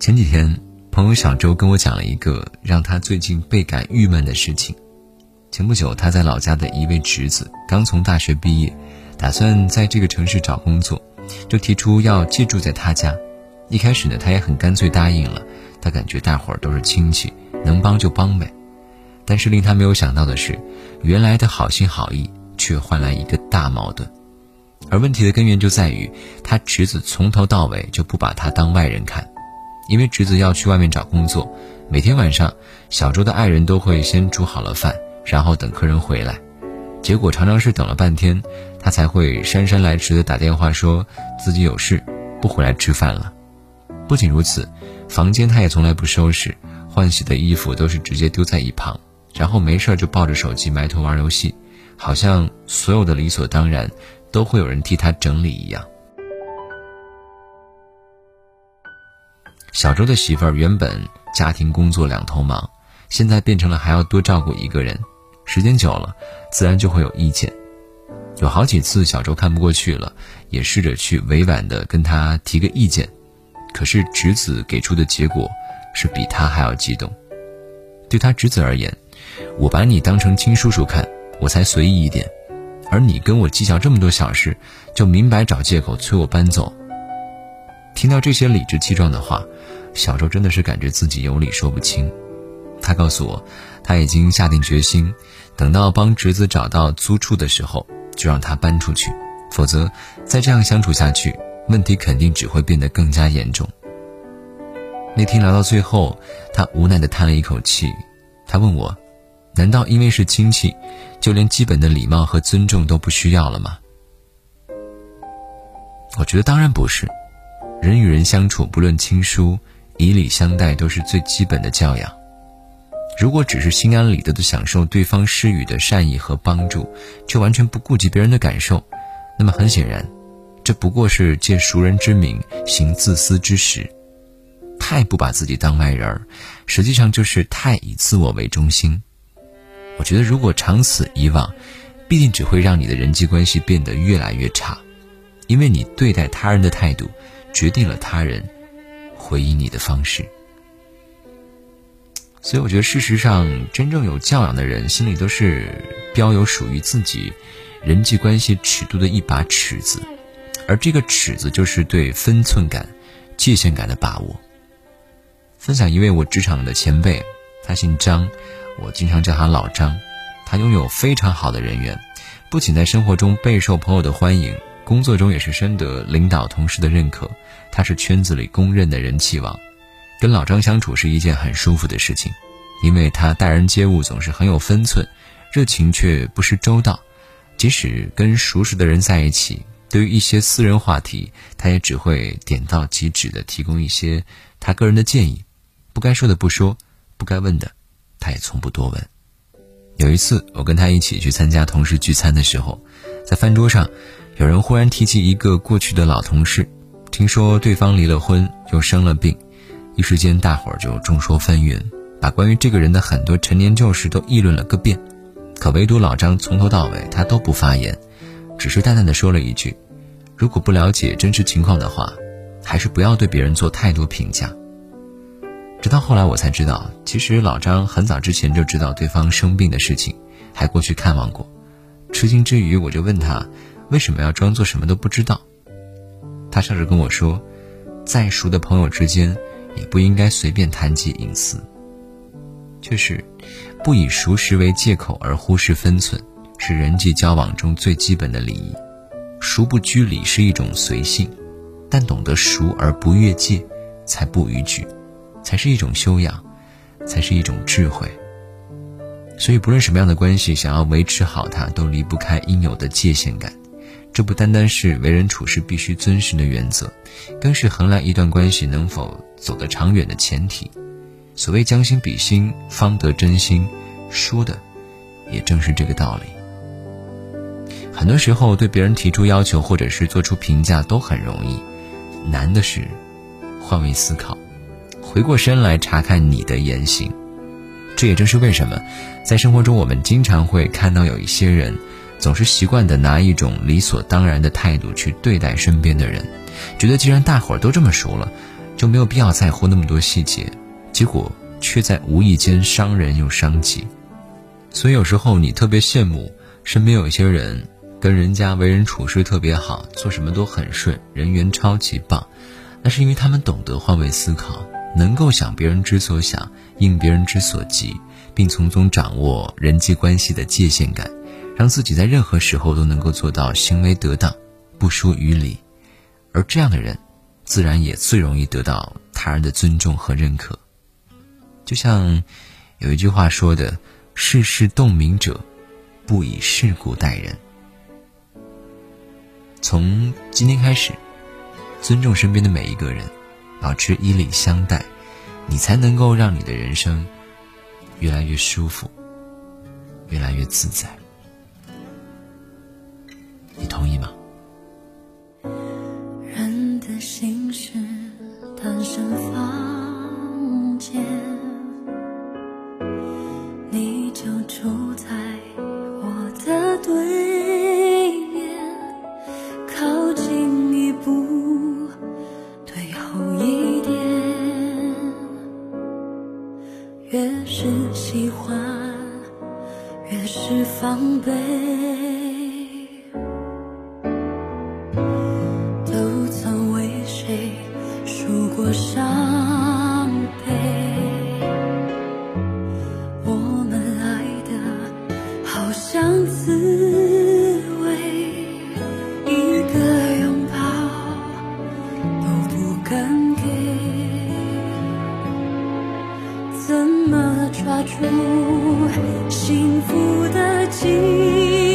前几天，朋友小周跟我讲了一个让他最近倍感郁闷的事情。前不久，他在老家的一位侄子刚从大学毕业，打算在这个城市找工作，就提出要借住在他家。一开始呢，他也很干脆答应了。他感觉大伙儿都是亲戚，能帮就帮呗。但是令他没有想到的是，原来的好心好意却换来一个大矛盾。而问题的根源就在于，他侄子从头到尾就不把他当外人看，因为侄子要去外面找工作，每天晚上小周的爱人都会先煮好了饭。然后等客人回来，结果常常是等了半天，他才会姗姗来迟的打电话说自己有事，不回来吃饭了。不仅如此，房间他也从来不收拾，换洗的衣服都是直接丢在一旁，然后没事就抱着手机埋头玩游戏，好像所有的理所当然都会有人替他整理一样。小周的媳妇儿原本家庭工作两头忙，现在变成了还要多照顾一个人。时间久了，自然就会有意见。有好几次，小周看不过去了，也试着去委婉的跟他提个意见，可是侄子给出的结果是比他还要激动。对他侄子而言，我把你当成亲叔叔看，我才随意一点；而你跟我计较这么多小事，就明摆找借口催我搬走。听到这些理直气壮的话，小周真的是感觉自己有理说不清。他告诉我，他已经下定决心。等到帮侄子找到租处的时候，就让他搬出去，否则再这样相处下去，问题肯定只会变得更加严重。那天聊到最后，他无奈地叹了一口气，他问我：“难道因为是亲戚，就连基本的礼貌和尊重都不需要了吗？”我觉得当然不是，人与人相处，不论亲疏，以礼相待都是最基本的教养。如果只是心安理得的享受对方施予的善意和帮助，却完全不顾及别人的感受，那么很显然，这不过是借熟人之名行自私之实，太不把自己当外人儿，实际上就是太以自我为中心。我觉得，如果长此以往，必定只会让你的人际关系变得越来越差，因为你对待他人的态度，决定了他人回应你的方式。所以我觉得，事实上，真正有教养的人心里都是标有属于自己人际关系尺度的一把尺子，而这个尺子就是对分寸感、界限感的把握。分享一位我职场的前辈，他姓张，我经常叫他老张。他拥有非常好的人缘，不仅在生活中备受朋友的欢迎，工作中也是深得领导同事的认可。他是圈子里公认的人气王。跟老张相处是一件很舒服的事情，因为他待人接物总是很有分寸，热情却不失周到。即使跟熟识的人在一起，对于一些私人话题，他也只会点到即止的提供一些他个人的建议，不该说的不说，不该问的，他也从不多问。有一次，我跟他一起去参加同事聚餐的时候，在饭桌上，有人忽然提起一个过去的老同事，听说对方离了婚，又生了病。一时间，大伙儿就众说纷纭，把关于这个人的很多陈年旧事都议论了个遍。可唯独老张从头到尾他都不发言，只是淡淡的说了一句：“如果不了解真实情况的话，还是不要对别人做太多评价。”直到后来我才知道，其实老张很早之前就知道对方生病的事情，还过去看望过。吃惊之余，我就问他为什么要装作什么都不知道。他笑着跟我说：“再熟的朋友之间。”也不应该随便谈及隐私。确实，不以熟识为借口而忽视分寸，是人际交往中最基本的礼仪。熟不拘礼是一种随性，但懂得熟而不越界，才不逾矩，才是一种修养，才是一种智慧。所以，不论什么样的关系，想要维持好它，都离不开应有的界限感。这不单单是为人处事必须遵循的原则，更是衡量一段关系能否走得长远的前提。所谓将心比心，方得真心，说的也正是这个道理。很多时候，对别人提出要求或者是做出评价都很容易，难的是换位思考，回过身来查看你的言行。这也正是为什么，在生活中我们经常会看到有一些人。总是习惯的拿一种理所当然的态度去对待身边的人，觉得既然大伙儿都这么熟了，就没有必要在乎那么多细节，结果却在无意间伤人又伤己。所以有时候你特别羡慕身边有一些人，跟人家为人处事特别好，做什么都很顺，人缘超级棒，那是因为他们懂得换位思考，能够想别人之所想，应别人之所急，并从中掌握人际关系的界限感，让自己在任何时候都能够做到行为得当，不输于理。而这样的人，自然也最容易得到他人的尊重和认可。就像有一句话说的。世事洞明者，不以世故待人。从今天开始，尊重身边的每一个人，保持以礼相待，你才能够让你的人生越来越舒服，越来越自在。多伤悲我们爱的好像滋味一个拥抱都不敢给怎么抓住幸福的机